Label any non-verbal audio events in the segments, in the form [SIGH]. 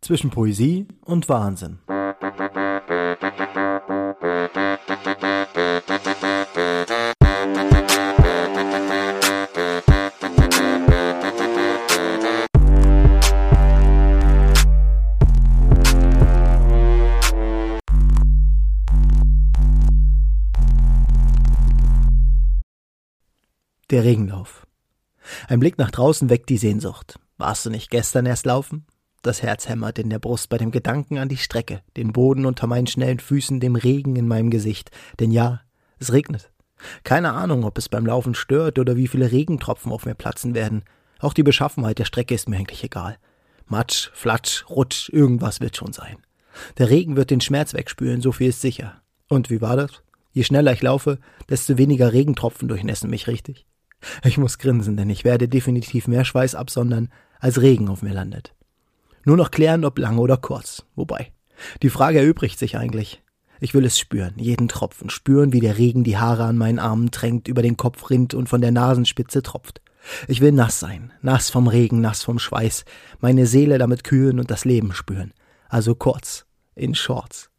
zwischen Poesie und Wahnsinn. Der Regenlauf. Ein Blick nach draußen weckt die Sehnsucht. Warst du nicht gestern erst laufen? Das Herz hämmert in der Brust bei dem Gedanken an die Strecke, den Boden unter meinen schnellen Füßen, dem Regen in meinem Gesicht. Denn ja, es regnet. Keine Ahnung, ob es beim Laufen stört oder wie viele Regentropfen auf mir platzen werden. Auch die Beschaffenheit der Strecke ist mir eigentlich egal. Matsch, Flatsch, Rutsch, irgendwas wird schon sein. Der Regen wird den Schmerz wegspülen, so viel ist sicher. Und wie war das? Je schneller ich laufe, desto weniger Regentropfen durchnässen mich richtig. Ich muss grinsen, denn ich werde definitiv mehr Schweiß absondern, als Regen auf mir landet. Nur noch klären, ob lang oder kurz. Wobei, die Frage erübrigt sich eigentlich. Ich will es spüren, jeden Tropfen, spüren, wie der Regen die Haare an meinen Armen drängt, über den Kopf rinnt und von der Nasenspitze tropft. Ich will nass sein, nass vom Regen, nass vom Schweiß, meine Seele damit kühlen und das Leben spüren. Also kurz, in Shorts.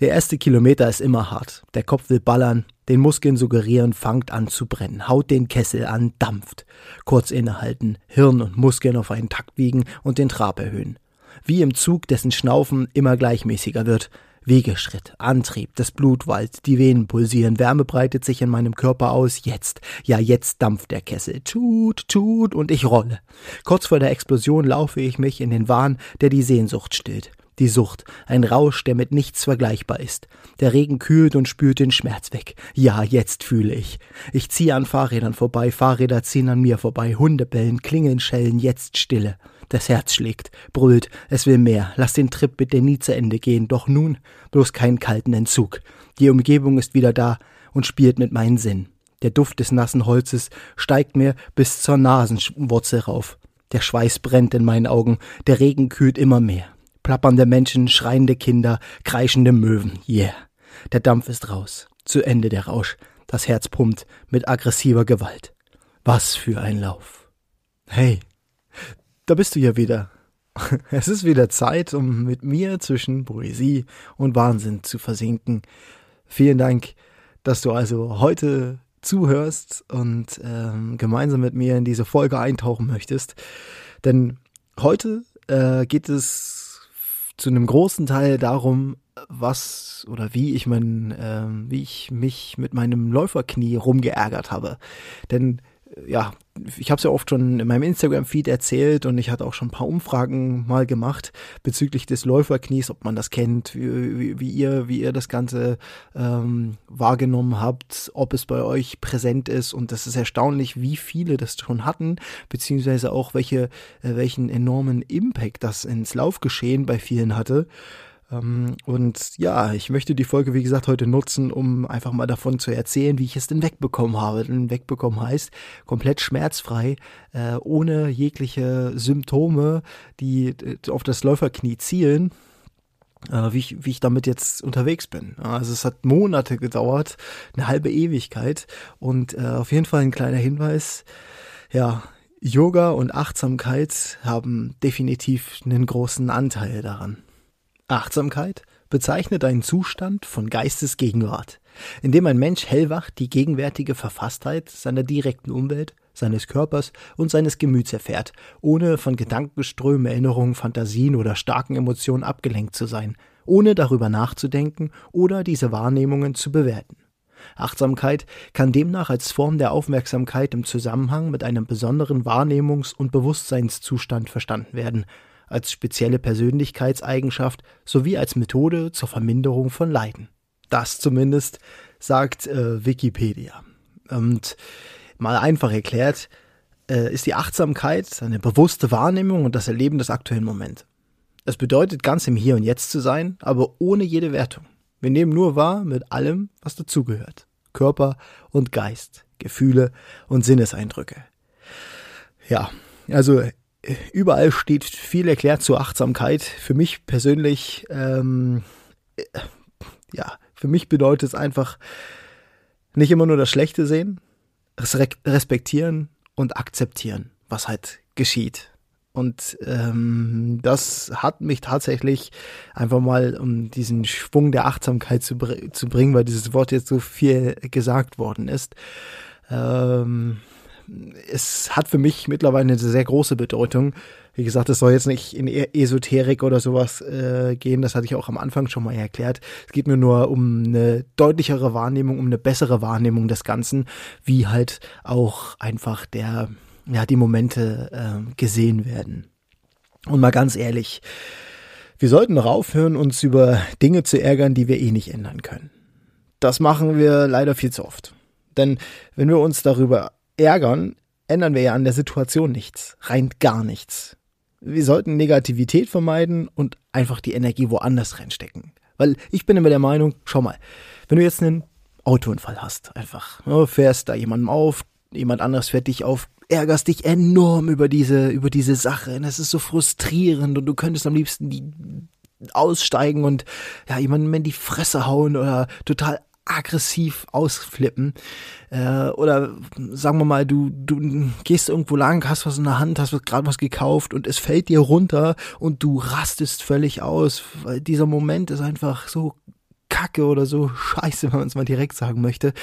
Der erste Kilometer ist immer hart. Der Kopf will ballern, den Muskeln suggerieren, fangt an zu brennen, haut den Kessel an, dampft. Kurz innehalten, Hirn und Muskeln auf einen Takt wiegen und den Trab erhöhen. Wie im Zug, dessen Schnaufen immer gleichmäßiger wird. Wegeschritt, Antrieb, das Blut wallt, die Venen pulsieren, Wärme breitet sich in meinem Körper aus, jetzt, ja jetzt dampft der Kessel, tut, tut und ich rolle. Kurz vor der Explosion laufe ich mich in den Wahn, der die Sehnsucht stillt. Die Sucht, ein Rausch, der mit nichts vergleichbar ist. Der Regen kühlt und spült den Schmerz weg. Ja, jetzt fühle ich. Ich ziehe an Fahrrädern vorbei, Fahrräder ziehen an mir vorbei, Hunde bellen, Klingeln schellen, jetzt Stille. Das Herz schlägt, brüllt, es will mehr, lass den Trip bitte nie zu Ende gehen, doch nun bloß keinen kalten Entzug. Die Umgebung ist wieder da und spielt mit meinen Sinn. Der Duft des nassen Holzes steigt mir bis zur Nasenwurzel rauf. Der Schweiß brennt in meinen Augen, der Regen kühlt immer mehr plappernde Menschen, schreiende Kinder, kreischende Möwen. Yeah. Der Dampf ist raus. Zu Ende der Rausch. Das Herz pumpt mit aggressiver Gewalt. Was für ein Lauf. Hey, da bist du ja wieder. [LAUGHS] Es ist wieder Zeit, um mit mir zwischen Poesie und Wahnsinn zu versinken. Vielen Dank, dass du also heute zuhörst und ähm, gemeinsam mit mir in diese Folge eintauchen möchtest. Denn heute äh, geht es zu einem großen Teil darum, was oder wie ich mein, äh, wie ich mich mit meinem Läuferknie rumgeärgert habe. Denn ja, ich habe es ja oft schon in meinem Instagram-Feed erzählt und ich hatte auch schon ein paar Umfragen mal gemacht bezüglich des Läuferknies, ob man das kennt, wie, wie, wie ihr, wie ihr das Ganze ähm, wahrgenommen habt, ob es bei euch präsent ist und das ist erstaunlich, wie viele das schon hatten, beziehungsweise auch welche, äh, welchen enormen Impact das ins Laufgeschehen bei vielen hatte. Ähm, und ja, ich möchte die Folge, wie gesagt, heute nutzen, um einfach mal davon zu erzählen, wie ich es denn wegbekommen habe. Denn wegbekommen heißt komplett schmerzfrei, äh, ohne jegliche Symptome, die äh, auf das Läuferknie zielen. Äh, wie, ich, wie ich damit jetzt unterwegs bin. Also es hat Monate gedauert, eine halbe Ewigkeit und auf jeden Fall ein kleiner Hinweis. Ja, Yoga und Achtsamkeit haben definitiv einen großen Anteil daran. Achtsamkeit bezeichnet einen Zustand von Geistesgegenwart, in dem ein Mensch hellwach die gegenwärtige Verfasstheit seiner direkten Umwelt, seines Körpers und seines Gemüts erfährt, ohne von Gedankenströmen, Erinnerungen, Fantasien oder starken Emotionen abgelenkt zu sein, ohne darüber nachzudenken oder diese Wahrnehmungen zu bewerten. Achtsamkeit kann demnach als Form der Aufmerksamkeit im Zusammenhang mit einem besonderen Wahrnehmungs- und Bewusstseinszustand verstanden werden, als spezielle Persönlichkeitseigenschaft sowie als Methode zur Verminderung von Leiden. Das zumindest sagt äh, Wikipedia. Und mal einfach erklärt, äh, ist die Achtsamkeit eine bewusste Wahrnehmung und das Erleben des aktuellen Moments. Es bedeutet, ganz im Hier und Jetzt zu sein, aber ohne jede Wertung. Wir nehmen nur wahr mit allem, was dazugehört. Körper und Geist, Gefühle und Sinneseindrücke. Ja, also überall steht viel erklärt zur Achtsamkeit. Für mich persönlich, ähm, äh, ja, für mich bedeutet es einfach nicht immer nur das Schlechte sehen, respektieren und akzeptieren, was halt geschieht. Und ähm, das hat mich tatsächlich einfach mal, um diesen Schwung der Achtsamkeit zu, zu bringen, weil dieses Wort jetzt so viel gesagt worden ist. Ähm, es hat für mich mittlerweile eine sehr große Bedeutung. Wie gesagt, es soll jetzt nicht in e-, Esoterik oder sowas äh, gehen, das hatte ich auch am Anfang schon mal erklärt. Es geht mir nur um eine deutlichere Wahrnehmung, um eine bessere Wahrnehmung des Ganzen, wie halt auch einfach der ja, die Momente äh, gesehen werden. Und mal ganz ehrlich, wir sollten noch aufhören, uns über Dinge zu ärgern, die wir eh nicht ändern können. Das machen wir leider viel zu oft. Denn wenn wir uns darüber ärgern, ändern wir ja an der Situation nichts, rein gar nichts. Wir sollten Negativität vermeiden und einfach die Energie woanders reinstecken. Weil ich bin immer der Meinung, schau mal, wenn du jetzt einen Autounfall hast, einfach, ne, fährst da jemandem auf, jemand anderes fährt dich auf, ärgerst dich enorm über diese, über diese Sache. Und es ist so frustrierend und du könntest am liebsten die aussteigen und ja, jemandem in die Fresse hauen oder total aggressiv ausflippen. Äh, oder sagen wir mal, du, du gehst irgendwo lang, hast was in der Hand, hast gerade was gekauft und es fällt dir runter und du rastest völlig aus, weil dieser Moment ist einfach so kacke oder so scheiße, wenn man es mal direkt sagen möchte.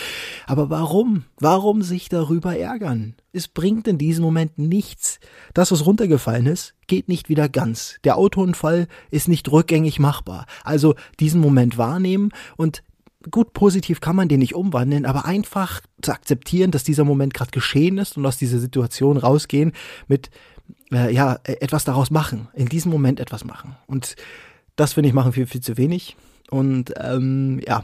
Aber warum? Warum sich darüber ärgern? Es bringt in diesem Moment nichts. Das, was runtergefallen ist, geht nicht wieder ganz. Der Autounfall ist nicht rückgängig machbar. Also diesen Moment wahrnehmen und gut positiv kann man den nicht umwandeln, aber einfach zu akzeptieren, dass dieser Moment gerade geschehen ist und aus dieser Situation rausgehen mit äh, ja etwas daraus machen, in diesem Moment etwas machen. Und das finde ich machen viel viel zu wenig. Und ähm, ja,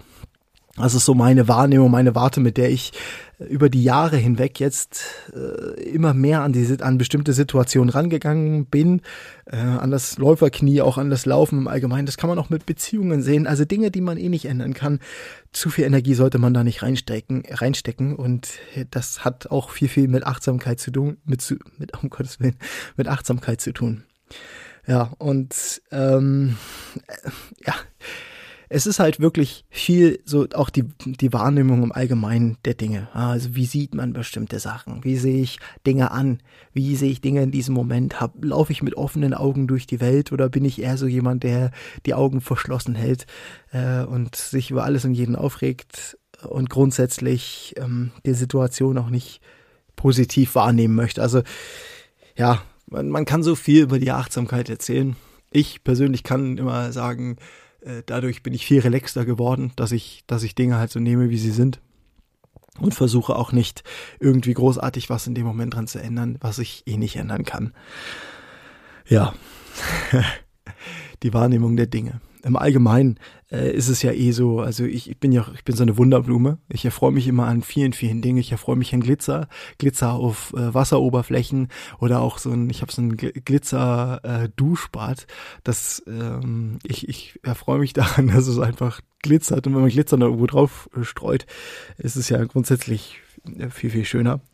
das ist so meine Wahrnehmung, meine Warte, mit der ich über die Jahre hinweg jetzt äh, immer mehr an diese an bestimmte Situationen rangegangen bin, äh, an das Läuferknie, auch an das Laufen im Allgemeinen. Das kann man auch mit Beziehungen sehen, also Dinge, die man eh nicht ändern kann. Zu viel Energie sollte man da nicht reinstecken, reinstecken und das hat auch viel viel mit Achtsamkeit zu tun, mit mit um Gottes Willen, mit Achtsamkeit zu tun. Ja und ähm, äh, ja es ist halt wirklich viel so auch die, die Wahrnehmung im Allgemeinen der Dinge. Also wie sieht man bestimmte Sachen? Wie sehe ich Dinge an? Wie sehe ich Dinge in diesem Moment? Hab, laufe ich mit offenen Augen durch die Welt oder bin ich eher so jemand, der die Augen verschlossen hält äh, und sich über alles und jeden aufregt und grundsätzlich ähm, die Situation auch nicht positiv wahrnehmen möchte? Also ja, man, man kann so viel über die Achtsamkeit erzählen. Ich persönlich kann immer sagen, äh, dadurch bin ich viel relaxter geworden, dass ich, dass ich Dinge halt so nehme, wie sie sind. Und versuche auch nicht irgendwie großartig was in dem Moment dran zu ändern, was ich eh nicht ändern kann. Ja. [LAUGHS] Die Wahrnehmung der Dinge im Allgemeinen äh, ist es ja eh so, also ich, ich bin ja, ich bin so eine Wunderblume. Ich erfreue mich immer an vielen, vielen Dingen. Ich erfreue mich an Glitzer, Glitzer auf äh, Wasseroberflächen oder auch so ein, ich habe so ein Glitzer äh. Das, ähm, ich, ich erfreue mich [LAUGHS] daran, dass es einfach glitzert und wenn man Glitzer da irgendwo drauf äh, streut, ist es ja grundsätzlich äh, viel, viel schöner. [LAUGHS]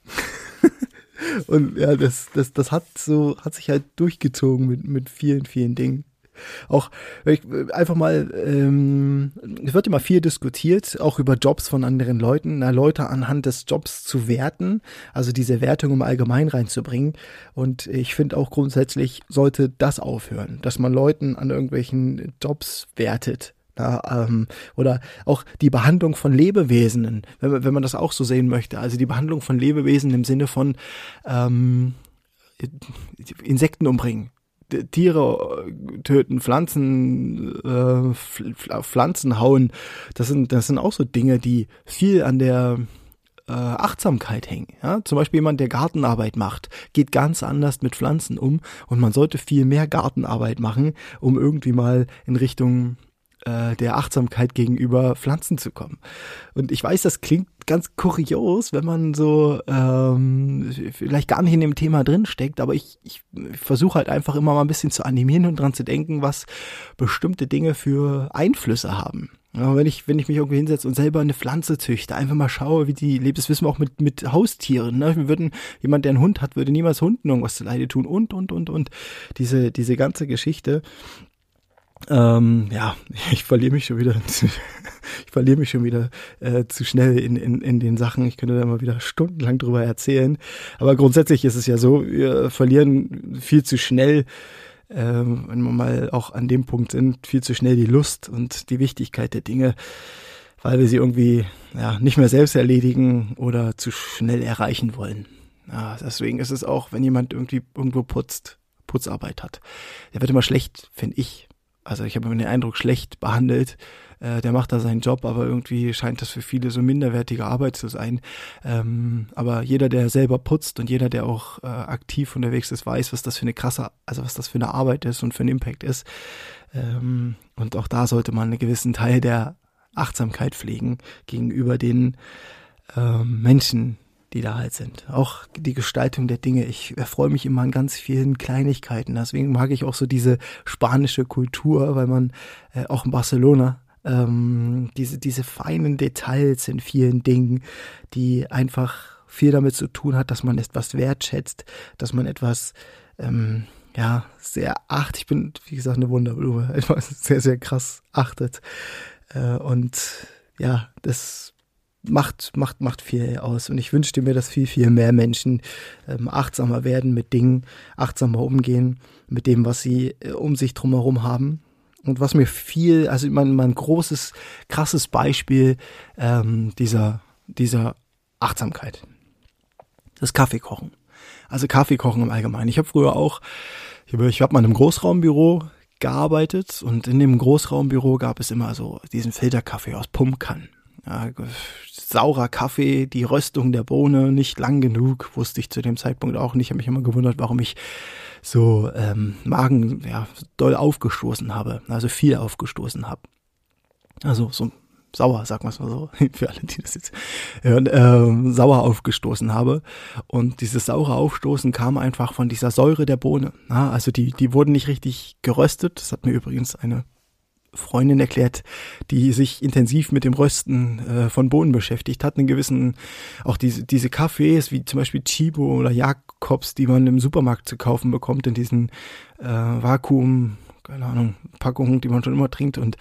Und ja, das, das, das hat so, hat sich halt durchgezogen mit, mit vielen, vielen Dingen. Auch ich, einfach mal, ähm, es wird immer viel diskutiert, auch über Jobs von anderen Leuten, na, Leute anhand des Jobs zu werten, also diese Wertung im Allgemeinen reinzubringen. Und ich finde auch grundsätzlich sollte das aufhören, dass man Leuten an irgendwelchen Jobs wertet. Ja, ähm, oder auch die Behandlung von Lebewesen, wenn man, wenn man das auch so sehen möchte. Also die Behandlung von Lebewesen im Sinne von ähm, Insekten umbringen Tiere äh, töten, Pflanzen, äh, Pflanzen hauen. Das sind, das sind auch so Dinge, die viel an der äh, Achtsamkeit hängen. Ja? Zum Beispiel jemand, der Gartenarbeit macht, geht ganz anders mit Pflanzen um und man sollte viel mehr Gartenarbeit machen, um irgendwie mal in Richtung äh, der Achtsamkeit gegenüber Pflanzen zu kommen. Und ich weiß, das klingt ganz kurios, wenn man so ähm, vielleicht gar nicht in dem Thema drin steckt, aber ich, ich, ich versuche halt einfach immer mal ein bisschen zu animieren und dran zu denken, was bestimmte Dinge für Einflüsse haben. Ja, wenn ich, wenn ich mich irgendwie hinsetze und selber eine Pflanze züchte, einfach mal schaue, wie die lebt, das wissen wir auch mit, mit Haustieren. Ne? Wir würden, jemand, der einen Hund hat, würde niemals Hunden irgendwas zu Leide tun und, und, und, und. Diese, diese ganze Geschichte Ähm, ja, [LAUGHS] ich verliere mich schon wieder. [LAUGHS] ich verliere mich schon wieder äh, zu schnell in, in, in den Sachen. Ich könnte da mal wieder stundenlang drüber erzählen. Aber grundsätzlich ist es ja so, wir verlieren viel zu schnell, äh, wenn wir mal auch an dem Punkt sind, viel zu schnell die Lust und die Wichtigkeit der Dinge, weil wir sie irgendwie ja, nicht mehr selbst erledigen oder zu schnell erreichen wollen. Ja, deswegen ist es auch, wenn jemand irgendwie irgendwo putzt, Putzarbeit hat. Der wird immer schlecht, finde ich. Also ich habe immer den Eindruck, schlecht behandelt. Äh, der macht da seinen Job, aber irgendwie scheint das für viele so minderwertige Arbeit zu sein. Ähm, aber jeder, der selber putzt und jeder, der auch äh, aktiv unterwegs ist, weiß, was das für eine krasse, also was das für eine Arbeit ist und für einen Impact ist. Ähm, und auch da sollte man einen gewissen Teil der Achtsamkeit pflegen gegenüber den äh, Menschen, die da halt sind. Auch die Gestaltung der Dinge. Ich erfreue mich immer an ganz vielen Kleinigkeiten. Deswegen mag ich auch so diese spanische Kultur, weil man äh, auch in Barcelona ähm, diese, diese feinen Details in vielen Dingen, die einfach viel damit zu tun hat, dass man etwas wertschätzt, dass man etwas ähm, ja, sehr acht. Ich bin, wie gesagt, eine Wunderblume, [LAUGHS] etwas sehr, sehr krass achtet. Äh, und ja, das macht, macht, macht viel aus. Und ich wünschte mir, dass viel, viel mehr Menschen ähm, achtsamer werden mit Dingen, achtsamer umgehen mit dem, was sie äh, um sich drumherum haben. Und was mir viel, also mein, mein großes, krasses Beispiel ähm, dieser, dieser Achtsamkeit. Das Kaffeekochen. Also Kaffeekochen im Allgemeinen. Ich habe früher auch, ich habe hab mal in einem Großraumbüro gearbeitet und in dem Großraumbüro gab es immer so diesen Filterkaffee aus Pumpkannen. Ja, saurer Kaffee, die Röstung der Bohne nicht lang genug, wusste ich zu dem Zeitpunkt auch nicht. Ich habe mich immer gewundert, warum ich so ähm, Magen ja, doll aufgestoßen habe, also viel aufgestoßen habe. Also so sauer, sag mal so, [LAUGHS] für alle, die das jetzt hören, ähm, sauer aufgestoßen habe. Und dieses saure Aufstoßen kam einfach von dieser Säure der Bohne. Ja, also die, die wurden nicht richtig geröstet. Das hat mir übrigens eine Freundin erklärt, die sich intensiv mit dem Rösten äh, von Bohnen beschäftigt hat, einen gewissen, auch diese, diese Kaffees, wie zum Beispiel Chibo oder Jakobs, die man im Supermarkt zu kaufen bekommt, in diesen äh, Vakuum, keine Ahnung, Packungen, die man schon immer trinkt und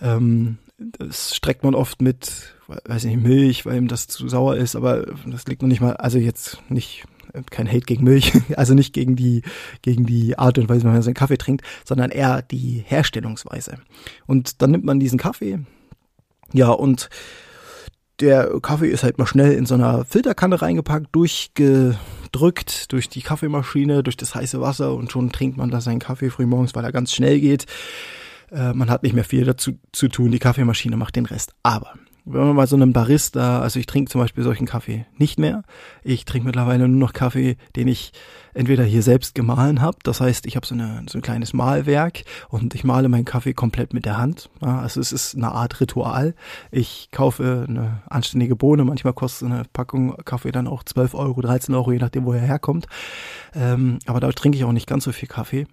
ähm, das streckt man oft mit, weiß nicht, Milch, weil ihm das zu sauer ist, aber das liegt noch nicht mal, also jetzt nicht kein Hate gegen Milch, [LAUGHS] also nicht gegen die, gegen die Art und Weise, wie man seinen Kaffee trinkt, sondern eher die Herstellungsweise. Und dann nimmt man diesen Kaffee, ja, und der Kaffee ist halt mal schnell in so einer Filterkanne reingepackt, durchgedrückt durch die Kaffeemaschine, durch das heiße Wasser und schon trinkt man da seinen Kaffee früh morgens, weil er ganz schnell geht. Äh, man hat nicht mehr viel dazu zu tun, die Kaffeemaschine macht den Rest. Aber wenn man mal so einen Barista, also ich trinke zum Beispiel solchen Kaffee nicht mehr. Ich trinke mittlerweile nur noch Kaffee, den ich entweder hier selbst gemahlen habe. Das heißt, ich habe so, so ein kleines Mahlwerk und ich male meinen Kaffee komplett mit der Hand. Also es ist eine Art Ritual. Ich kaufe eine anständige Bohne. Manchmal kostet eine Packung Kaffee dann auch 12 Euro, 13 Euro, je nachdem, wo er herkommt. Ähm, aber da trinke ich auch nicht ganz so viel Kaffee.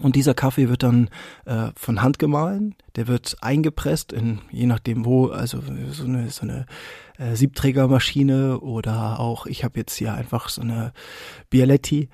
Und dieser Kaffee wird dann äh, von Hand gemahlen, der wird eingepresst in je nachdem wo, also so eine so eine äh, Siebträgermaschine oder auch ich habe jetzt hier einfach so eine Bialetti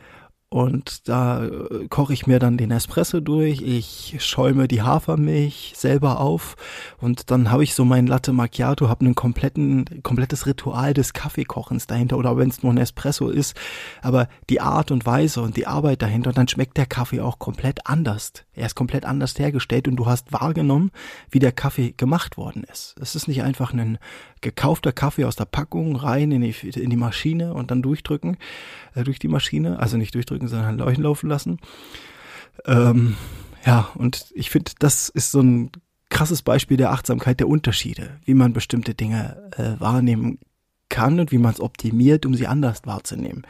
und da äh, koche ich mir dann den Espresso durch, ich schäume die Hafermilch selber auf und dann habe ich so mein Latte Macchiato, habe einen kompletten, komplettes Ritual des Kaffeekochens dahinter oder wenn es nur ein Espresso ist, aber die Art und Weise und die Arbeit dahinter, dann schmeckt der Kaffee auch komplett anders. Er ist komplett anders hergestellt und du hast wahrgenommen, wie der Kaffee gemacht worden ist. Es ist nicht einfach ein gekaufter Kaffee aus der Packung rein in die, in die Maschine und dann durchdrücken, äh, durch die Maschine, also nicht durchdrücken, sondern Leuchten laufen lassen. Ähm, ja, und ich finde, das ist so ein krasses Beispiel der Achtsamkeit, der Unterschiede, wie man bestimmte Dinge äh, wahrnehmen kann und wie man es optimiert, um sie anders wahrzunehmen.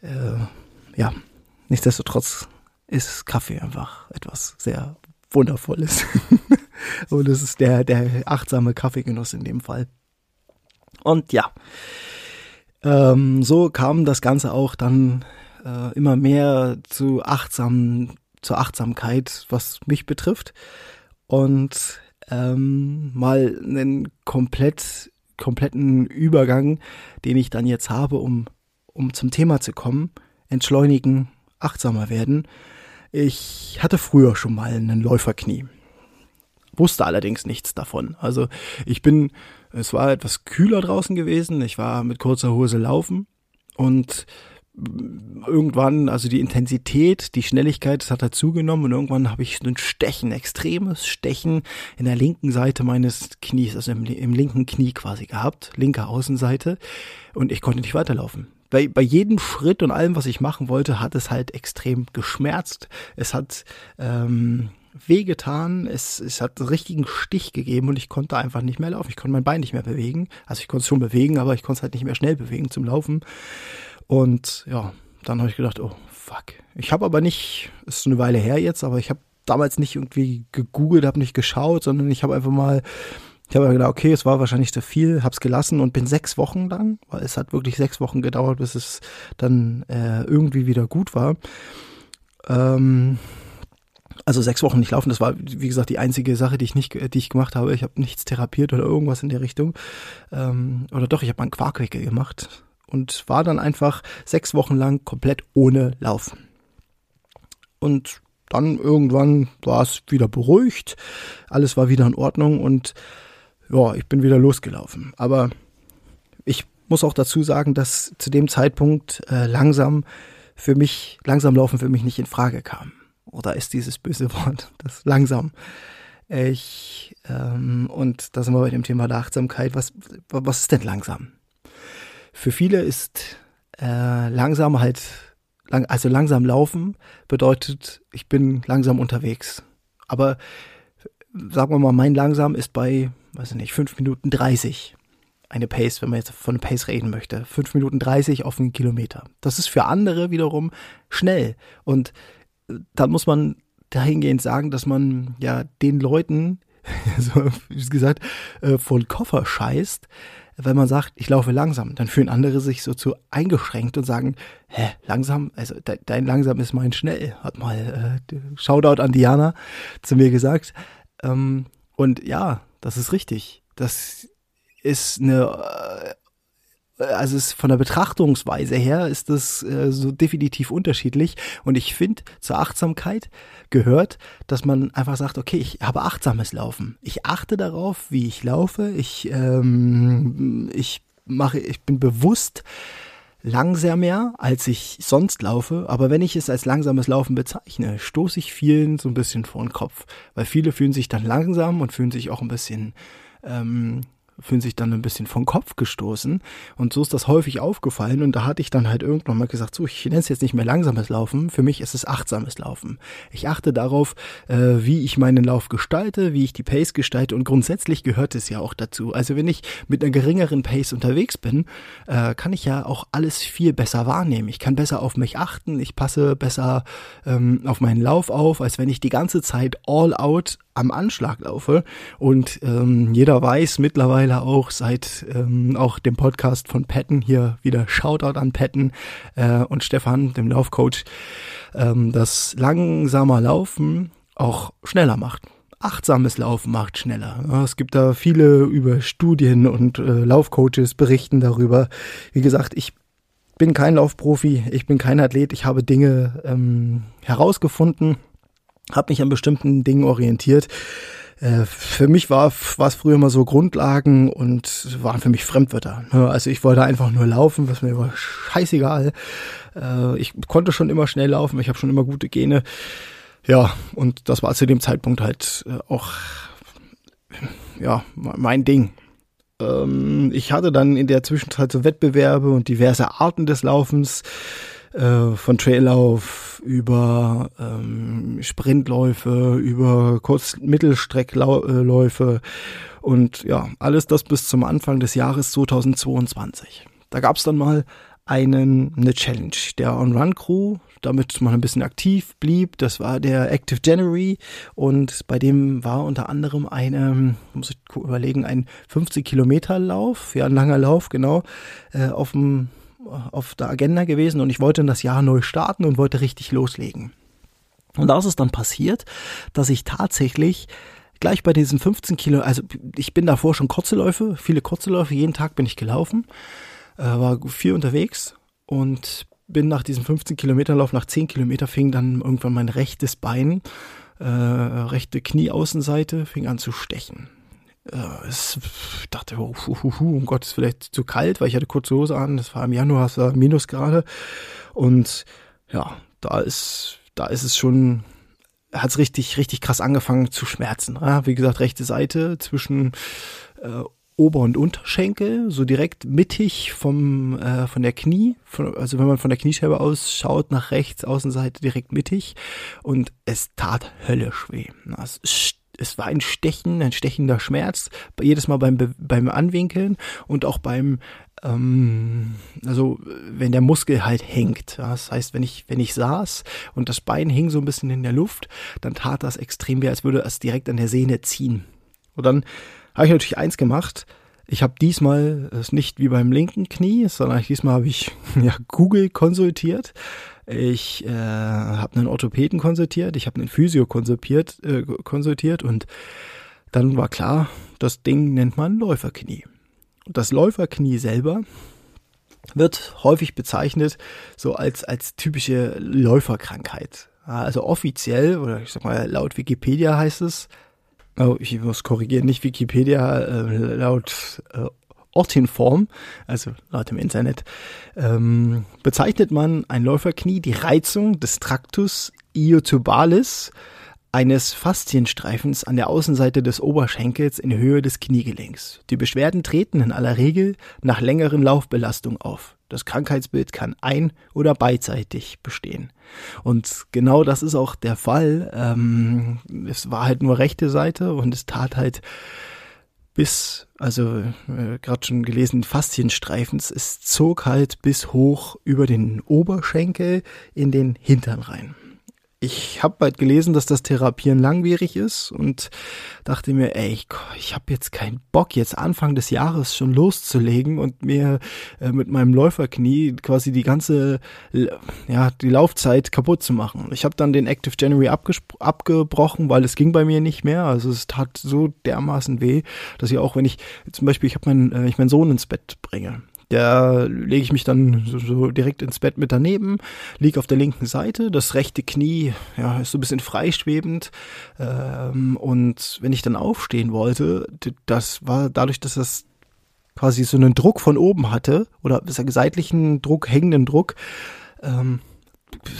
Äh, ja, nichtsdestotrotz ist Kaffee einfach etwas sehr Wundervolles. [LAUGHS] und es ist der, der achtsame Kaffeegenuss in dem Fall. Und ja, ähm, so kam das Ganze auch dann äh, immer mehr zu achtsam, zur Achtsamkeit, was mich betrifft. Und ähm, mal einen komplett, kompletten Übergang, den ich dann jetzt habe, um, um zum Thema zu kommen. Entschleunigen, achtsamer werden Ich hatte früher schon mal einen Läuferknie. Wusste allerdings nichts davon. Also ich bin, es war etwas kühler draußen gewesen. Ich war mit kurzer Hose laufen und irgendwann, also die Intensität, die Schnelligkeit, das hat halt zugenommen und irgendwann habe ich ein Stechen, extremes Stechen in der linken Seite meines Knies, also im, im linken Knie quasi gehabt, linke Außenseite und ich konnte nicht weiterlaufen bei, bei jedem Schritt und allem, was ich machen wollte, hat es halt extrem geschmerzt. Es hat ähm, wehgetan, es, es hat einen richtigen Stich gegeben und ich konnte einfach nicht mehr laufen. Ich konnte mein Bein nicht mehr bewegen. Also ich konnte es schon bewegen, aber ich konnte es halt nicht mehr schnell bewegen zum Laufen. Und ja, dann habe ich gedacht, oh fuck. Ich habe aber nicht, ist eine Weile her jetzt, aber ich habe damals nicht irgendwie gegoogelt, habe nicht geschaut, sondern ich habe einfach mal ich habe gedacht, okay, es war wahrscheinlich zu viel, hab's gelassen und bin sechs Wochen lang, weil es hat wirklich sechs Wochen gedauert, bis es dann äh, irgendwie wieder gut war. Ähm, also sechs Wochen nicht laufen, das war, wie gesagt, die einzige Sache, die ich nicht, die ich gemacht habe. Ich habe nichts therapiert oder irgendwas in der Richtung. Ähm, oder doch, ich habe mal einen Quarkwickel gemacht und war dann einfach sechs Wochen lang komplett ohne Laufen. Und dann irgendwann war es wieder beruhigt, alles war wieder in Ordnung und ja, ich bin wieder losgelaufen. Aber ich muss auch dazu sagen, dass zu dem Zeitpunkt äh, langsam für mich, langsam laufen für mich nicht in Frage kam. Oder ist dieses böse [LAUGHS] Wort, das langsam. Ich, ähm, und da sind wir bei dem Thema der Achtsamkeit. Was, was ist denn langsam? Für viele ist äh, langsam halt, lang, also langsam laufen bedeutet, ich bin langsam unterwegs. Aber sagen wir mal, mein langsam ist bei weiß ich nicht, 5 Minuten 30. Eine Pace, wenn man jetzt von Pace reden möchte. 5 Minuten 30 auf einen Kilometer. Das ist für andere wiederum schnell. Und äh, da muss man dahingehend sagen, dass man ja den Leuten, [LAUGHS] so wie gesagt, äh, von Koffer scheißt, wenn man sagt, ich laufe langsam, dann fühlen andere sich so zu eingeschränkt und sagen, hä, langsam, also de dein langsam ist mein schnell, hat mal äh, Shoutout an Diana zu mir gesagt. Ähm, und ja, das ist richtig. Das ist eine, äh, also ist von der Betrachtungsweise her ist das äh, so definitiv unterschiedlich. Und ich finde, zur Achtsamkeit gehört, dass man einfach sagt, okay, ich habe achtsames Laufen. Ich achte darauf, wie ich laufe. Ich, ähm, ich mache, ich bin bewusst, langsamer, als ich sonst laufe, aber wenn ich es als langsames Laufen bezeichne, stoße ich vielen so ein bisschen vor den Kopf, weil viele fühlen sich dann langsam und fühlen sich auch ein bisschen ähm, fühlen sich dann ein bisschen vom Kopf gestoßen. Und so ist das häufig aufgefallen. Und da hatte ich dann halt irgendwann mal gesagt, so, ich nenne es jetzt nicht mehr langsames Laufen. Für mich ist es achtsames Laufen. Ich achte darauf, äh, wie ich meinen Lauf gestalte, wie ich die Pace gestalte. Und grundsätzlich gehört es ja auch dazu. Also wenn ich mit einer geringeren Pace unterwegs bin, äh, kann ich ja auch alles viel besser wahrnehmen. Ich kann besser auf mich achten. Ich passe besser ähm, auf meinen Lauf auf, als wenn ich die ganze Zeit all out am Anschlag laufe. Und ähm, jeder weiß mittlerweile auch seit ähm, auch dem Podcast von Patton hier wieder Shoutout an Patton äh, und Stefan, dem Laufcoach, ähm, dass langsamer Laufen auch schneller macht. Achtsames Laufen macht schneller. Es gibt da viele über Studien und äh, Laufcoaches berichten darüber. Wie gesagt, ich bin kein Laufprofi, ich bin kein Athlet, ich habe Dinge ähm, herausgefunden, habe mich an bestimmten Dingen orientiert. Äh, für mich war es früher immer so Grundlagen und waren für mich Fremdwörter. Ne? Also ich wollte einfach nur laufen, was mir war scheißegal. Äh, ich konnte schon immer schnell laufen, ich habe schon immer gute Gene. Ja, und das war zu dem Zeitpunkt halt äh, auch ja mein Ding. Ähm, ich hatte dann in der Zwischenzeit so Wettbewerbe und diverse Arten des Laufens äh, von Traillauf über ähm, Sprintläufe, über Kurz-Mittelstreckläufe und ja, alles das bis zum Anfang des Jahres 2022. Da gab es dann mal einen, eine Challenge der On-Run-Crew, damit man ein bisschen aktiv blieb. Das war der Active January und bei dem war unter anderem eine, muss ich überlegen, ein 50 Kilometer Lauf, ja, ein langer Lauf, genau, äh, auf dem auf der Agenda gewesen und ich wollte das Jahr neu starten und wollte richtig loslegen. Und da ist es dann passiert, dass ich tatsächlich gleich bei diesen 15 Kilo, also ich bin davor schon kurze Läufe, viele kurze Läufe, jeden Tag bin ich gelaufen, äh, war viel unterwegs und bin nach diesem 15 Kilometer Lauf, nach 10 Kilometer fing dann irgendwann mein rechtes Bein, äh, rechte Knieaußenseite, fing an zu stechen. Äh, ich dachte, oh, hu, hu, um Gott, ist vielleicht zu kalt, weil ich hatte kurze Hose an, das war im Januar, es war Minusgrade. Und ja, da ist, da ist es schon, hat es richtig, richtig krass angefangen zu schmerzen. Ja, wie gesagt, rechte Seite zwischen äh, Ober- und Unterschenkel, so direkt mittig vom, äh, von der Knie, von, also wenn man von der Kniescheibe aus schaut, nach rechts, Außenseite direkt mittig und es tat höllisch weh. Es, es war ein Stechen, ein stechender Schmerz, jedes Mal beim, beim Anwinkeln und auch beim, ähm, also wenn der Muskel halt hängt. Das heißt, wenn ich, wenn ich saß und das Bein hing so ein bisschen in der Luft, dann tat das extrem weh, als würde es direkt an der Sehne ziehen. Und dann habe ich natürlich eins gemacht. Ich habe diesmal es nicht wie beim linken Knie, sondern diesmal habe ich [LAUGHS] ja, Google konsultiert. Ich äh, habe einen Orthopäden konsultiert, ich habe einen Physio konsultiert, äh, konsultiert und dann war klar, das Ding nennt man Läuferknie. Und das Läuferknie selber wird häufig bezeichnet so als, als typische Läuferkrankheit. Also offiziell, oder ich sag mal, laut Wikipedia heißt es, oh, ich muss korrigieren, nicht Wikipedia, äh, laut äh, Ortinform, also laut dem Internet, ähm, bezeichnet man ein Läuferknie die Reizung des Tractus iotubalis, eines Faszienstreifens an der Außenseite des Oberschenkels in Höhe des Kniegelenks. Die Beschwerden treten in aller Regel nach längeren Laufbelastungen auf. Das Krankheitsbild kann ein- oder beidseitig bestehen. Und genau das ist auch der Fall. Ähm, es war halt nur rechte Seite und es tat halt bis, also äh, gerade schon gelesen, Faszienstreifens, es zog halt bis hoch über den Oberschenkel in den Hintern rein ich habe bald gelesen, dass das Therapieren langwierig ist und dachte mir, ey, ich, ich habe jetzt keinen Bock, jetzt Anfang des Jahres schon loszulegen und mir äh, mit meinem Läuferknie quasi die ganze, ja, die Laufzeit kaputt zu machen. Ich habe dann den Active January abgebrochen, weil es ging bei mir nicht mehr. Also es tat so dermaßen weh, dass ich auch, wenn ich zum Beispiel, ich habe meinen, äh, ich meinen Sohn ins Bett bringe, da lege ich mich dann so, so, direkt ins Bett mit daneben, liege auf der linken Seite, das rechte Knie ja, ist so ein bisschen freischwebend. Ähm, und wenn ich dann aufstehen wollte, das war dadurch, dass das quasi so einen Druck von oben hatte, oder seitlichen Druck, hängenden Druck, ähm,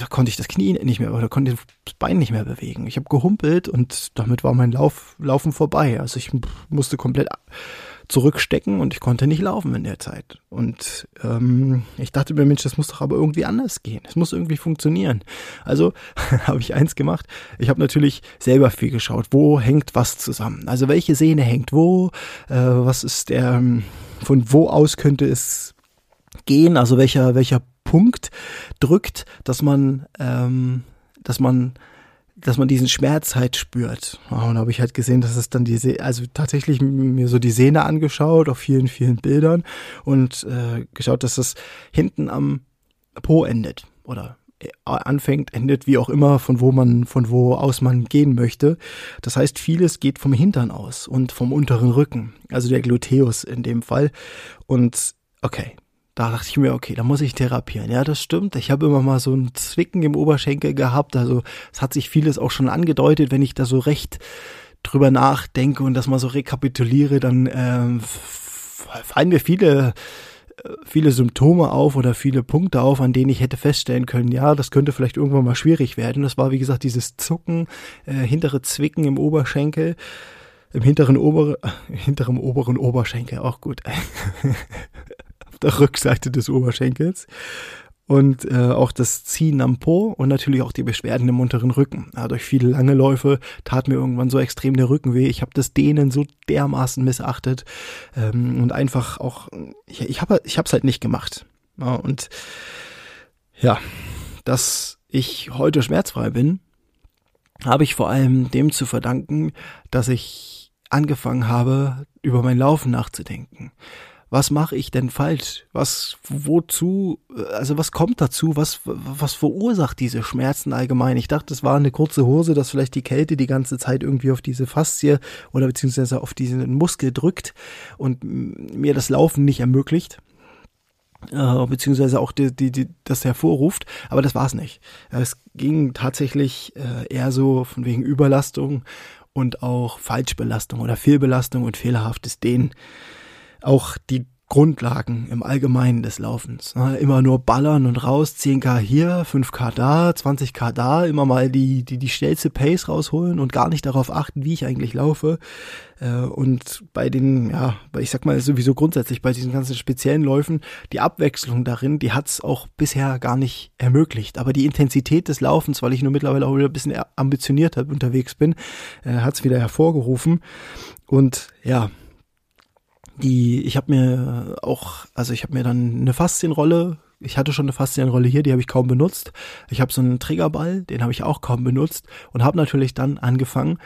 da konnte ich das Knie nicht mehr, oder konnte das Bein nicht mehr bewegen. Ich habe gehumpelt und damit war mein Lauf, Laufen vorbei. Also ich musste komplett zurückstecken und ich konnte nicht laufen in der Zeit. Und ähm, ich dachte mir, Mensch, das muss doch aber irgendwie anders gehen. Es muss irgendwie funktionieren. Also [LAUGHS] habe ich eins gemacht. Ich habe natürlich selber viel geschaut, wo hängt was zusammen. Also welche Sehne hängt wo, äh, was ist der, von wo aus könnte es gehen, also welcher, welcher Punkt drückt, dass man, ähm, dass man dass man diesen Schmerz halt spürt. Und da habe ich halt gesehen, dass es dann diese, also tatsächlich mir so die Sehne angeschaut auf vielen, vielen Bildern und äh, geschaut, dass das hinten am Po endet oder äh, anfängt, endet, wie auch immer, von wo man, von wo aus man gehen möchte. Das heißt, vieles geht vom Hintern aus und vom unteren Rücken, also der Gluteus in dem Fall. Und okay, da dachte ich mir, okay, da muss ich therapieren. Ja, das stimmt. Ich habe immer mal so ein Zwicken im Oberschenkel gehabt. Also es hat sich vieles auch schon angedeutet, wenn ich da so recht drüber nachdenke und das mal so rekapituliere, dann ähm, fallen mir viele äh, viele Symptome auf oder viele Punkte auf, an denen ich hätte feststellen können, ja, das könnte vielleicht irgendwann mal schwierig werden. Das war, wie gesagt, dieses Zucken, äh, hintere Zwicken im Oberschenkel, im hinteren oberen, [LAUGHS] hinteren oberen Oberschenkel, auch gut. [LAUGHS] [LAUGHS] der Rückseite des Oberschenkels und äh, auch das Ziehen am Po und natürlich auch die Beschwerden im unteren Rücken. Ja, durch viele lange Läufe tat mir irgendwann so extrem der Rücken weh. Ich habe das Dehnen so dermaßen missachtet ähm, und einfach auch, ich, ich habe hab's halt nicht gemacht. Ja, und ja, dass ich heute schmerzfrei bin, habe ich vor allem dem zu verdanken, dass ich angefangen habe, über mein Laufen nachzudenken was mache ich denn falsch? Was, wozu, also was kommt dazu? Was, was verursacht diese Schmerzen allgemein? Ich dachte, es war eine kurze Hose, dass vielleicht die Kälte die ganze Zeit irgendwie auf diese Faszie oder beziehungsweise auf diesen Muskel drückt und mir das Laufen nicht ermöglicht. äh, beziehungsweise auch die, die, die, das hervorruft, aber das war's nicht. Es ging tatsächlich äh, eher so von wegen Überlastung und auch Falschbelastung oder Fehlbelastung und fehlerhaftes Dehnen. Auch die Grundlagen im Allgemeinen des Laufens. Ne? Immer nur ballern und raus, 10k hier, 5k da, 20k da, immer mal die, die, die schnellste Pace rausholen und gar nicht darauf achten, wie ich eigentlich laufe. Äh, und bei den, ja, ich sag mal sowieso grundsätzlich bei diesen ganzen speziellen Läufen, die Abwechslung darin, die hat's auch bisher gar nicht ermöglicht. Aber die Intensität des Laufens, weil ich nur mittlerweile auch wieder ein bisschen ambitionierter unterwegs bin, äh, hat's wieder hervorgerufen. Und ja, die, ich habe mir auch, also ich habe mir dann eine Faszienrolle, ich hatte schon eine Faszienrolle hier, die habe ich kaum benutzt. Ich habe so einen Triggerball, den habe ich auch kaum benutzt und habe natürlich dann angefangen,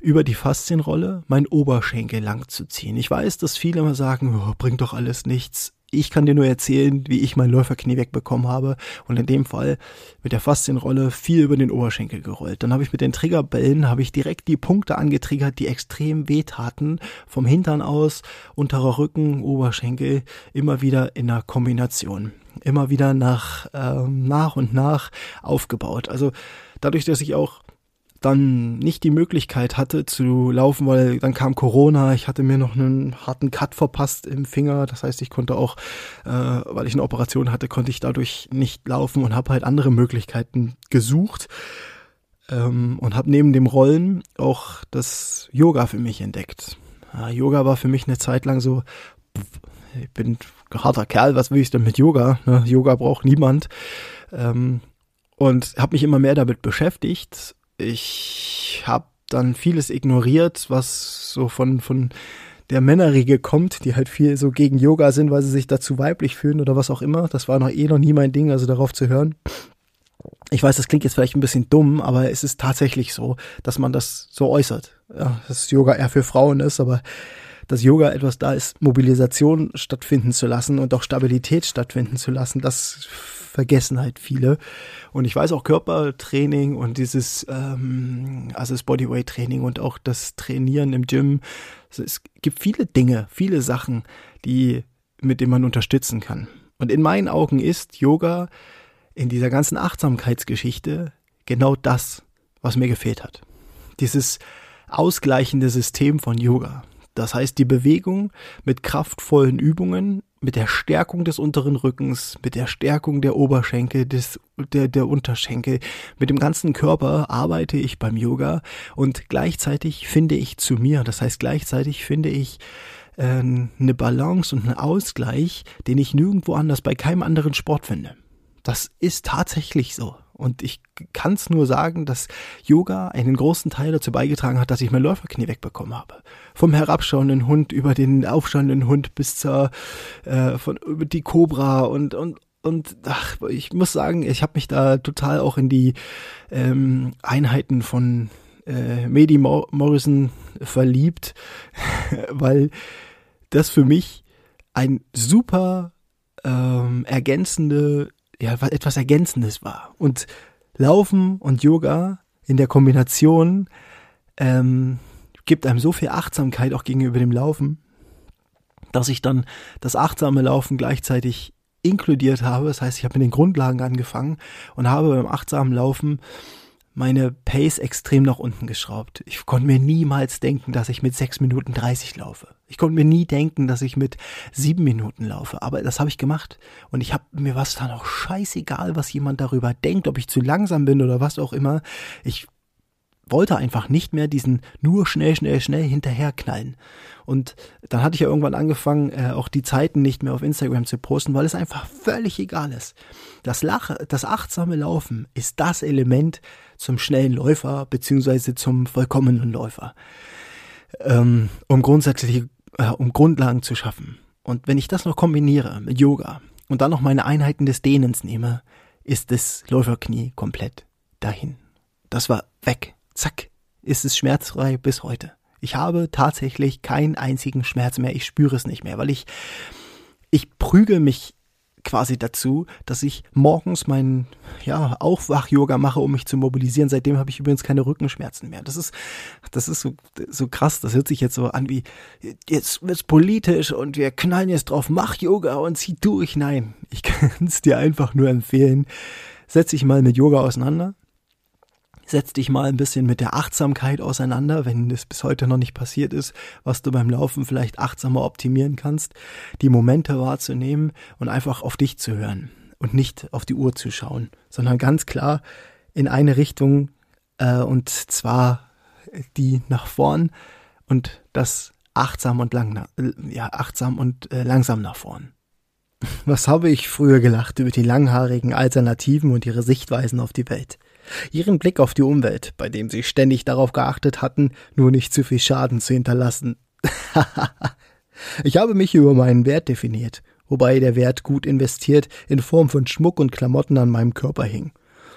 über die Faszienrolle meinen Oberschenkel lang zu ziehen. Ich weiß, dass viele immer sagen, oh, bringt doch alles nichts ich kann dir nur erzählen, wie ich mein Läuferknie wegbekommen habe und in dem Fall mit der Faszienrolle viel über den Oberschenkel gerollt. Dann habe ich mit den Triggerbällen habe ich direkt die Punkte angetriggert, die extrem wehtaten, vom Hintern aus, unterer Rücken, Oberschenkel, immer wieder in einer Kombination, immer wieder nach ähm, nach und nach aufgebaut. Also dadurch, dass ich auch dann nicht die Möglichkeit hatte zu laufen, weil dann kam Corona, ich hatte mir noch einen harten Cut verpasst im Finger, das heißt, ich konnte auch, äh, weil ich eine Operation hatte, konnte ich dadurch nicht laufen und habe halt andere Möglichkeiten gesucht ähm, und habe neben dem Rollen auch das Yoga für mich entdeckt. Ja, Yoga war für mich eine Zeit lang so, ich bin ein harter Kerl, was will ich denn mit Yoga? Ne? Yoga braucht niemand. Ähm, und habe mich immer mehr damit beschäftigt ich habe dann vieles ignoriert, was so von, von der Männerriege kommt, die halt viel so gegen Yoga sind, weil sie sich dazu weiblich fühlen oder was auch immer. Das war noch eh noch nie mein Ding, also darauf zu hören. Ich weiß, das klingt jetzt vielleicht ein bisschen dumm, aber es ist tatsächlich so, dass man das so äußert. Ja, dass Yoga eher für Frauen ist, aber dass Yoga etwas da ist, Mobilisation stattfinden zu lassen und auch Stabilität stattfinden zu lassen, das vergessen halt viele. Und ich weiß auch Körpertraining und dieses, ähm, also das Bodyweight-Training und auch das Trainieren im Gym. Also es gibt viele Dinge, viele Sachen, die, mit denen man unterstützen kann. Und in meinen Augen ist Yoga in dieser ganzen Achtsamkeitsgeschichte genau das, was mir gefehlt hat. Dieses ausgleichende System von Yoga. Das heißt, die Bewegung mit kraftvollen Übungen, mit der Stärkung des unteren Rückens, mit der Stärkung der Oberschenkel, des, der, der Unterschenkel, mit dem ganzen Körper arbeite ich beim Yoga und gleichzeitig finde ich zu mir. Das heißt, gleichzeitig finde ich äh, eine Balance und einen Ausgleich, den ich nirgendwo anders bei keinem anderen Sport finde. Das ist tatsächlich so. Und ich kann es nur sagen, dass Yoga einen großen Teil dazu beigetragen hat, dass ich mein Läuferknie wegbekommen habe. Vom herabschauenden Hund über den aufschauenden Hund bis zur äh, von über die Cobra und und und ach, ich muss sagen, ich habe mich da total auch in die ähm, Einheiten von äh, Medi Morrison verliebt, [LAUGHS] weil das für mich ein super ähm, ergänzende ja, etwas Ergänzendes war. Und Laufen und Yoga in der Kombination ähm, gibt einem so viel Achtsamkeit auch gegenüber dem Laufen, dass ich dann das achtsame Laufen gleichzeitig inkludiert habe. Das heißt, ich habe mit den Grundlagen angefangen und habe beim achtsamen Laufen meine Pace extrem nach unten geschraubt. Ich konnte mir niemals denken, dass ich mit 6 Minuten 30 laufe. Ich konnte mir nie denken, dass ich mit 7 Minuten laufe. Aber das habe ich gemacht. Und ich habe mir was dann auch scheißegal, was jemand darüber denkt, ob ich zu langsam bin oder was auch immer. Ich wollte einfach nicht mehr diesen nur schnell, schnell, schnell hinterherknallen. Und dann hatte ich ja irgendwann angefangen, äh, auch die Zeiten nicht mehr auf Instagram zu posten, weil es einfach völlig egal ist. Das, Lache, das achtsame Laufen ist das Element zum schnellen Läufer beziehungsweise zum vollkommenen Läufer, ähm, um grundsätzlich, äh, um Grundlagen zu schaffen. Und wenn ich das noch kombiniere mit Yoga und dann noch meine Einheiten des Dehnens nehme, ist das Läuferknie komplett dahin. Das war weg. Zack, ist es schmerzfrei bis heute. Ich habe tatsächlich keinen einzigen Schmerz mehr. Ich spüre es nicht mehr, weil ich, ich prügel mich quasi dazu, dass ich morgens mein ja, Aufwach-Yoga mache, um mich zu mobilisieren. Seitdem habe ich übrigens keine Rückenschmerzen mehr. Das ist, das ist so, so krass. Das hört sich jetzt so an wie, jetzt wird's politisch und wir knallen jetzt drauf, mach Yoga und zieh durch. Nein, ich [LAUGHS] kann es dir einfach nur empfehlen. Setz dich mal mit Yoga auseinander setz dich mal ein bisschen mit der Achtsamkeit auseinander, wenn es bis heute noch nicht passiert ist, was du beim Laufen vielleicht achtsamer optimieren kannst, die Momente wahrzunehmen und einfach auf dich zu hören und nicht auf die Uhr zu schauen, sondern ganz klar in eine Richtung äh, und zwar die nach vorn und das achtsam und lang, ja achtsam und äh, langsam nach vorn. Was habe ich früher gelacht über die langhaarigen Alternativen und ihre Sichtweisen auf die Welt? Ihren Blick auf die Umwelt, bei dem sie ständig darauf geachtet hatten, nur nicht zu viel Schaden zu hinterlassen. [LAUGHS] ich habe mich über meinen Wert definiert, wobei der Wert gut investiert in Form von Schmuck und Klamotten an meinem Körper hing.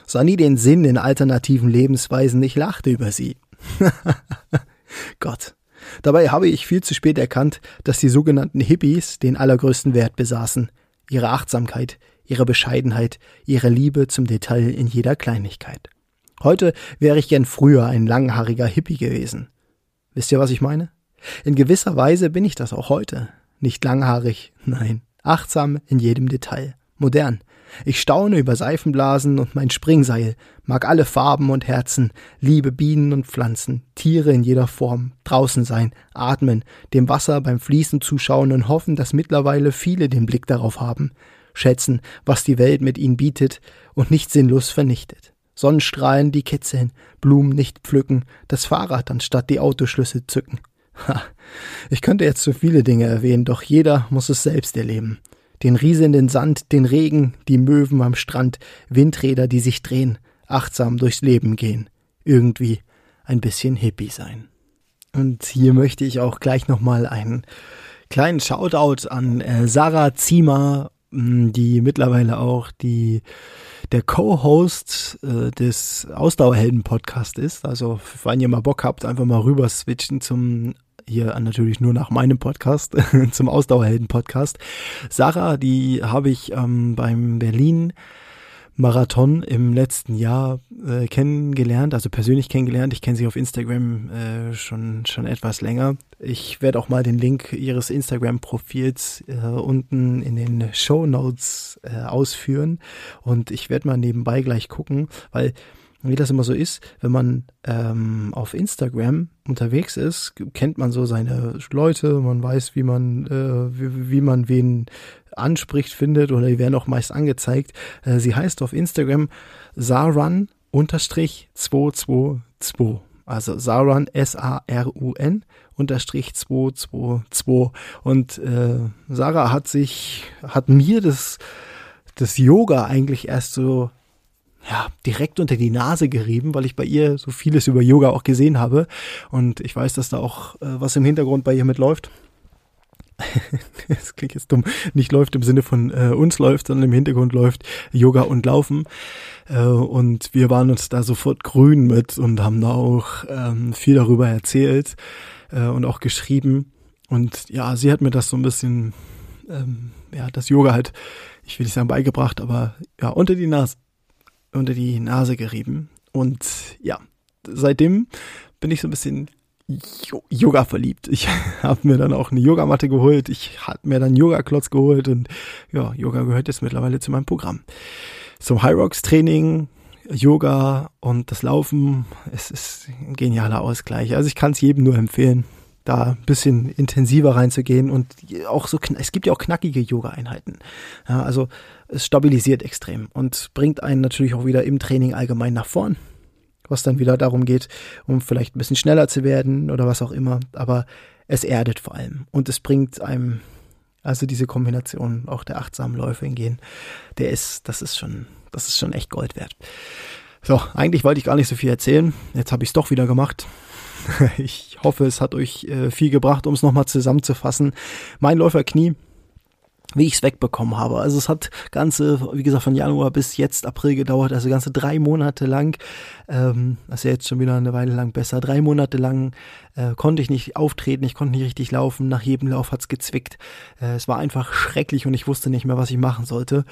Sah nie den Sinn in alternativen Lebensweisen, ich lachte über sie. [LAUGHS] Gott. Dabei habe ich viel zu spät erkannt, dass die sogenannten Hippies den allergrößten Wert besaßen. Ihre Achtsamkeit, ihre Bescheidenheit, ihre Liebe zum Detail in jeder Kleinigkeit. Heute wäre ich gern früher ein langhaariger Hippie gewesen. Wisst ihr, was ich meine? In gewisser Weise bin ich das auch heute. Nicht langhaarig, [LAUGHS] nein, achtsam in jedem Detail, modern. Ich staune über Seifenblasen und mein Springseil, mag alle Farben und Herzen, liebe Bienen und Pflanzen, Tiere in jeder Form, draußen sein, atmen, dem Wasser beim Fließen zuschauen und hoffen, dass mittlerweile viele den Blick darauf haben, schätzen, was die Welt mit ihnen bietet und nicht sinnlos vernichtet. Sonnenstrahlen, die kitzeln, Blumen nicht pflücken, das Fahrrad anstatt die Autoschlüssel zücken. Ha, ich könnte jetzt so viele Dinge erwähnen, doch jeder muss es selbst erleben. Den rieselnden Sand, den Regen, die Möwen am Strand, Windräder, die sich drehen, achtsam durchs Leben gehen, irgendwie ein bisschen Hippie sein. Und hier möchte ich auch gleich nochmal einen kleinen Shoutout an äh, Sarah Ziemer die mittlerweile auch die der Co-Host äh, des Ausdauerhelden-Podcast ist. Also, wenn ihr mal Bock habt, einfach mal rüber switchen zum hier natürlich nur nach meinem Podcast, [LAUGHS] zum Ausdauerhelden-Podcast. Sarah, die habe ich ähm, beim Berlin Marathon im letzten Jahr äh, kennengelernt, also persönlich kennengelernt. Ich kenne sie auf Instagram äh, schon schon etwas länger. Ich werde auch mal den Link ihres Instagram-Profils äh, unten in den Show Notes äh, ausführen und ich werde mal nebenbei gleich gucken, weil wie das immer so ist, wenn man ähm, auf Instagram unterwegs ist, kennt man so seine Leute, man weiß, wie man, äh, wie, wie man wen anspricht, findet oder die werden auch meist angezeigt. Äh, sie heißt auf Instagram Sarun unterstrich 222. Also Sarun S-A-R-U-N unterstrich 222. Und äh, Sarah hat sich, hat mir das, das Yoga eigentlich erst so ja, direkt unter die Nase gerieben, weil ich bei ihr so vieles über Yoga auch gesehen habe. Und ich weiß, dass da auch äh, was im Hintergrund bei ihr mitläuft. [LAUGHS] das klingt jetzt dumm, nicht läuft im Sinne von äh, uns läuft, sondern im Hintergrund läuft Yoga und Laufen. Äh, und wir waren uns da sofort grün mit und haben da auch ähm, viel darüber erzählt äh, und auch geschrieben. Und ja, sie hat mir das so ein bisschen, ähm, ja, das Yoga halt, ich will nicht sagen beigebracht, aber ja, unter die Nase unter die Nase gerieben. Und ja, seitdem bin ich so ein bisschen Yoga verliebt. Ich [LAUGHS] habe mir dann auch eine Yogamatte geholt. Ich habe mir dann Yoga-Klotz geholt und ja, Yoga gehört jetzt mittlerweile zu meinem Programm. Zum High Rocks Training, Yoga und das Laufen, es ist ein genialer Ausgleich. Also ich kann es jedem nur empfehlen, da ein bisschen intensiver reinzugehen und auch so, es gibt ja auch knackige Yoga-Einheiten. Ja, also es stabilisiert extrem und bringt einen natürlich auch wieder im Training allgemein nach vorn, was dann wieder darum geht, um vielleicht ein bisschen schneller zu werden oder was auch immer, aber es erdet vor allem und es bringt einem also diese Kombination auch der achtsamen Läufe in Gehen, der ist, das ist schon, das ist schon echt Gold wert. So, eigentlich wollte ich gar nicht so viel erzählen. Jetzt habe ich es doch wieder gemacht. [LAUGHS] Ich hoffe, es hat euch äh, viel gebracht, um es nochmal zusammenzufassen. Mein Läuferknie wie ich es wegbekommen habe. Also es hat ganze, wie gesagt, von Januar bis jetzt April gedauert, also ganze drei Monate lang, ähm, das ist ja jetzt schon wieder eine Weile lang besser, drei Monate lang äh, konnte ich nicht auftreten, ich konnte nicht richtig laufen, nach jedem Lauf hat's gezwickt. Äh, es war einfach schrecklich und ich wusste nicht mehr, was ich machen sollte.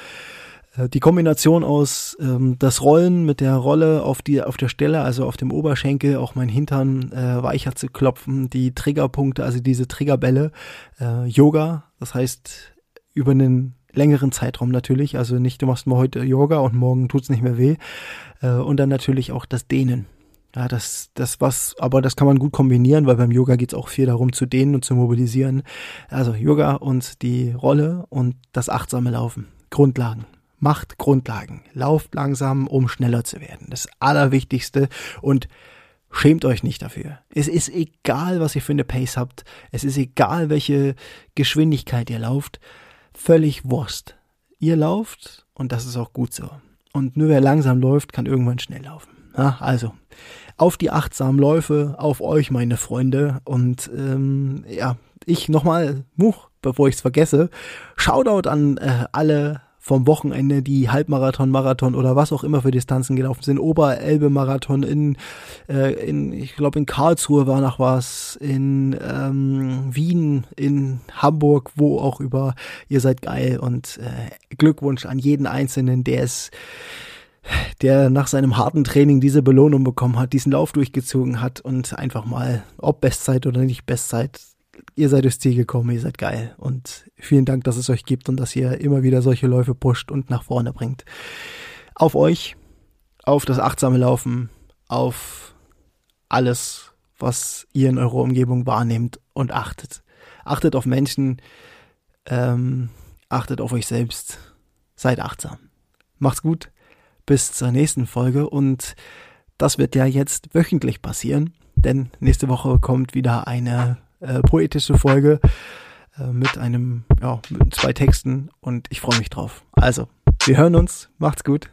Äh, die Kombination aus ähm, das Rollen mit der Rolle auf die auf der Stelle, also auf dem Oberschenkel, auch mein Hintern äh, weicher zu klopfen, die Triggerpunkte, also diese Triggerbälle, äh, Yoga, das heißt über einen längeren Zeitraum natürlich. Also nicht, du machst mal heute Yoga und morgen tut's nicht mehr weh. Äh, und dann natürlich auch das Dehnen. Ja, das, das was, aber das kann man gut kombinieren, weil beim Yoga geht's auch viel darum zu dehnen und zu mobilisieren. Also Yoga und die Rolle und das achtsame Laufen. Grundlagen. Macht Grundlagen. Lauft langsam, um schneller zu werden. Das Allerwichtigste. Und Schämt euch nicht dafür. Es ist egal, was ihr für eine Pace habt. Es ist egal, welche Geschwindigkeit ihr lauft völlig Wurst. Ihr lauft und das ist auch gut so. Und nur wer langsam läuft, kann irgendwann schnell laufen. Ja, also, auf die achtsamen Läufe, auf euch, meine Freunde. Und ähm, ja, ich nochmal, Much, bevor ich es vergesse, Shoutout an äh, alle vom Wochenende, die Halbmarathon, Marathon oder was auch immer für Distanzen gelaufen sind. Oberelbe-Marathon in, äh, in ich glaube in Karlsruhe war noch was, in ähm, Wien, in Hamburg, wo auch über. Ihr seid geil und äh, Glückwunsch an jeden Einzelnen, der es der nach seinem harten Training diese Belohnung bekommen hat, diesen Lauf durchgezogen hat und einfach mal, ob Bestzeit oder nicht Bestzeit, ihr seid durchs Ziel gekommen, ihr seid geil. Und vielen Dank, dass es euch gibt und dass ihr immer wieder solche Läufe pusht und nach vorne bringt. Auf euch, auf das achtsame Laufen, auf alles, was ihr in eurer Umgebung wahrnehmt und achtet. Achtet auf Menschen, ähm, achtet auf euch selbst, seid achtsam. Macht's gut, bis zur nächsten Folge und das wird ja jetzt wöchentlich passieren, denn nächste Woche kommt wieder eine äh, poetische Folge äh, mit einem, ja, mit zwei Texten und ich freue mich drauf. Also, wir hören uns, macht's gut.